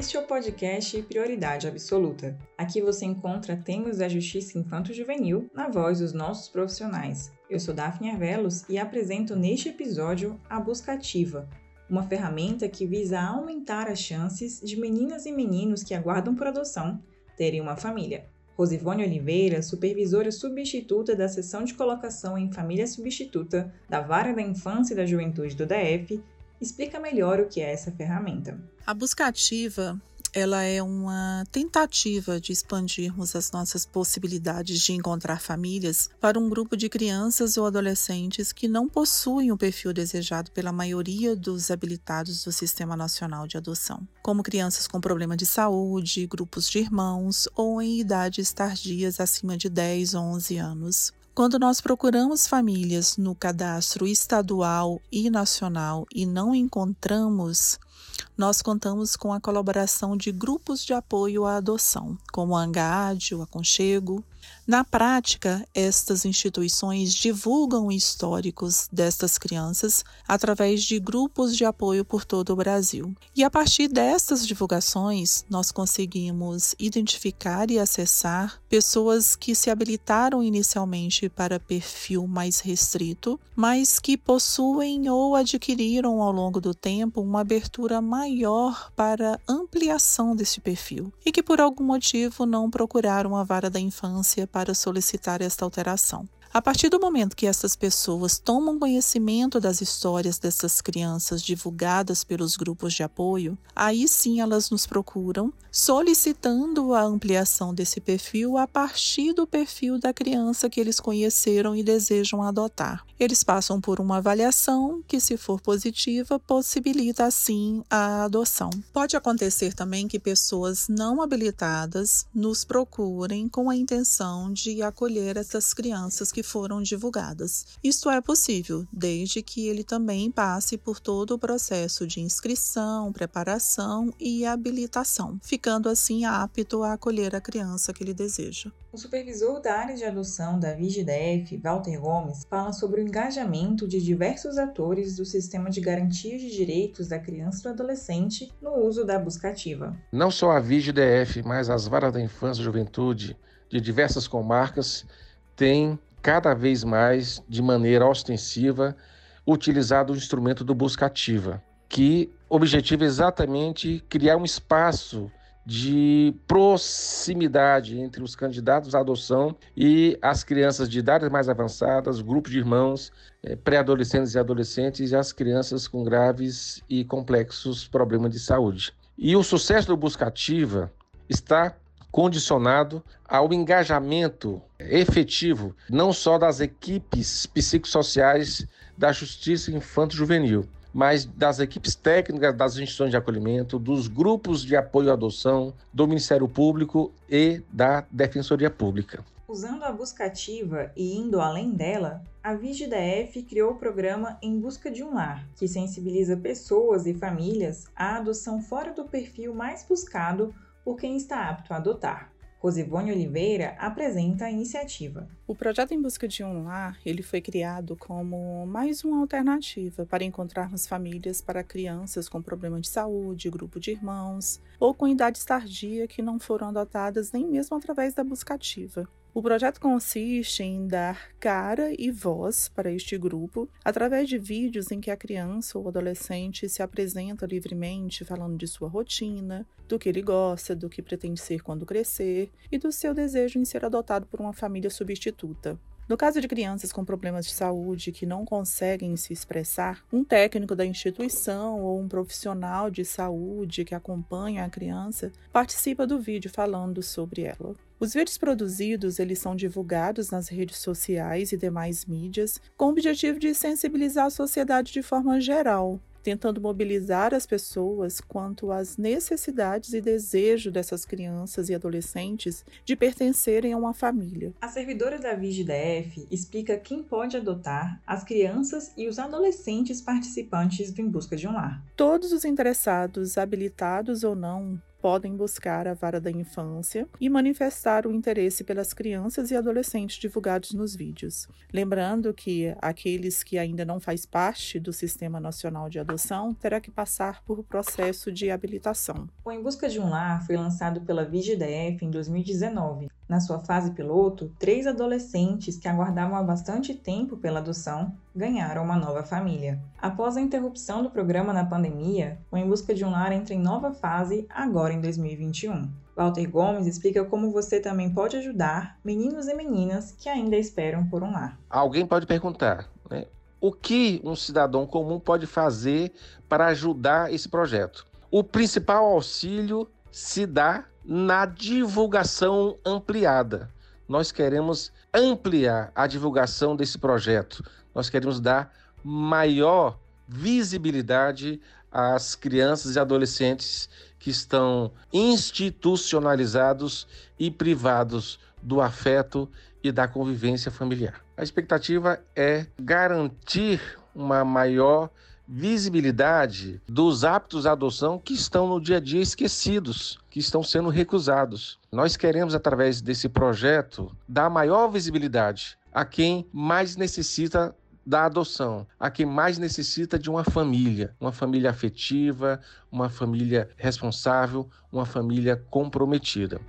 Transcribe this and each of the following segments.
Este é o podcast Prioridade Absoluta. Aqui você encontra temas da justiça infanto-juvenil na voz dos nossos profissionais. Eu sou Daphne Arvelos e apresento neste episódio a Busca Ativa, uma ferramenta que visa aumentar as chances de meninas e meninos que aguardam por adoção terem uma família. Rosivone Oliveira, supervisora substituta da seção de colocação em família substituta da Vara da Infância e da Juventude do DF, explica melhor o que é essa ferramenta. A busca ativa ela é uma tentativa de expandirmos as nossas possibilidades de encontrar famílias para um grupo de crianças ou adolescentes que não possuem o perfil desejado pela maioria dos habilitados do Sistema Nacional de Adoção, como crianças com problema de saúde, grupos de irmãos ou em idades tardias acima de 10 ou 11 anos. Quando nós procuramos famílias no cadastro estadual e nacional e não encontramos, nós contamos com a colaboração de grupos de apoio à adoção, como a Angad, o Aconchego, na prática, estas instituições divulgam históricos destas crianças através de grupos de apoio por todo o Brasil. E a partir destas divulgações, nós conseguimos identificar e acessar pessoas que se habilitaram inicialmente para perfil mais restrito, mas que possuem ou adquiriram ao longo do tempo uma abertura maior para ampliação desse perfil e que por algum motivo não procuraram a vara da infância para solicitar esta alteração. A partir do momento que essas pessoas tomam conhecimento das histórias dessas crianças divulgadas pelos grupos de apoio, aí sim elas nos procuram solicitando a ampliação desse perfil a partir do perfil da criança que eles conheceram e desejam adotar. Eles passam por uma avaliação que, se for positiva, possibilita assim a adoção. Pode acontecer também que pessoas não habilitadas nos procurem com a intenção de acolher essas crianças que que foram divulgadas. Isto é possível, desde que ele também passe por todo o processo de inscrição, preparação e habilitação, ficando assim apto a acolher a criança que ele deseja. O supervisor da área de adoção da VIGDF, Walter Gomes, fala sobre o engajamento de diversos atores do sistema de garantia de direitos da criança e do adolescente no uso da busca ativa. Não só a VIGDF, mas as varas da infância e juventude de diversas comarcas têm cada vez mais, de maneira ostensiva, utilizado o instrumento do busca ativa, que objetiva exatamente criar um espaço de proximidade entre os candidatos à adoção e as crianças de idades mais avançadas, grupos de irmãos, eh, pré-adolescentes e adolescentes e as crianças com graves e complexos problemas de saúde. E o sucesso do Busca Ativa está condicionado ao engajamento efetivo, não só das equipes psicossociais da Justiça Infanto-Juvenil, mas das equipes técnicas das instituições de acolhimento, dos grupos de apoio à adoção, do Ministério Público e da Defensoria Pública. Usando a busca ativa e indo além dela, a VIGDF criou o programa Em Busca de um Lar, que sensibiliza pessoas e famílias à adoção fora do perfil mais buscado por quem está apto a adotar. Rosivone Oliveira apresenta a iniciativa. O projeto Em Busca de um Lar ele foi criado como mais uma alternativa para encontrarmos famílias para crianças com problema de saúde, grupo de irmãos ou com idades tardia que não foram adotadas nem mesmo através da busca ativa. O projeto consiste em dar cara e voz para este grupo através de vídeos em que a criança ou adolescente se apresenta livremente falando de sua rotina, do que ele gosta, do que pretende ser quando crescer e do seu desejo em ser adotado por uma família substituta. No caso de crianças com problemas de saúde que não conseguem se expressar, um técnico da instituição ou um profissional de saúde que acompanha a criança participa do vídeo falando sobre ela. Os vídeos produzidos, eles são divulgados nas redes sociais e demais mídias com o objetivo de sensibilizar a sociedade de forma geral, tentando mobilizar as pessoas quanto às necessidades e desejo dessas crianças e adolescentes de pertencerem a uma família. A servidora da VIGDF explica quem pode adotar as crianças e os adolescentes participantes do Em Busca de um Lar. Todos os interessados, habilitados ou não, podem buscar a vara da infância e manifestar o interesse pelas crianças e adolescentes divulgados nos vídeos. Lembrando que aqueles que ainda não faz parte do Sistema Nacional de Adoção terá que passar por processo de habilitação. O Em Busca de um Lar foi lançado pela VIGDF em 2019. Na sua fase piloto, três adolescentes que aguardavam há bastante tempo pela adoção ganharam uma nova família. Após a interrupção do programa na pandemia, o Em Busca de um Lar entra em nova fase agora em 2021. Walter Gomes explica como você também pode ajudar meninos e meninas que ainda esperam por um lar. Alguém pode perguntar, né? O que um cidadão comum pode fazer para ajudar esse projeto? O principal auxílio se dá na divulgação ampliada. Nós queremos ampliar a divulgação desse projeto. Nós queremos dar maior visibilidade às crianças e adolescentes que estão institucionalizados e privados do afeto e da convivência familiar. A expectativa é garantir uma maior visibilidade dos hábitos de adoção que estão no dia a dia esquecidos, que estão sendo recusados. Nós queremos, através desse projeto, dar maior visibilidade a quem mais necessita da adoção, a quem mais necessita de uma família, uma família afetiva, uma família responsável, uma família comprometida.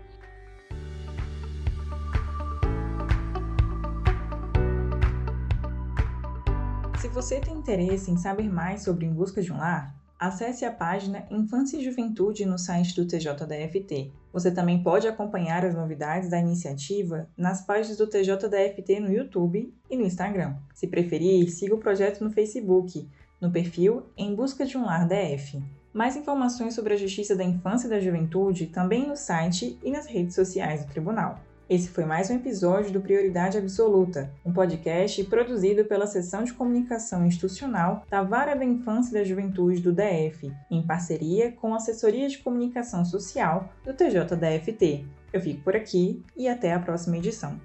Você tem interesse em saber mais sobre Em Busca de um Lar, acesse a página Infância e Juventude no site do TJDFT. Você também pode acompanhar as novidades da iniciativa nas páginas do TJDFT no YouTube e no Instagram. Se preferir, siga o projeto no Facebook, no perfil Em Busca de um Lar DF. Mais informações sobre a Justiça da Infância e da Juventude também no site e nas redes sociais do Tribunal. Esse foi mais um episódio do Prioridade Absoluta, um podcast produzido pela Seção de Comunicação Institucional da Vara da Infância e da Juventude do DF, em parceria com a Assessoria de Comunicação Social do TJDFT. Eu fico por aqui e até a próxima edição.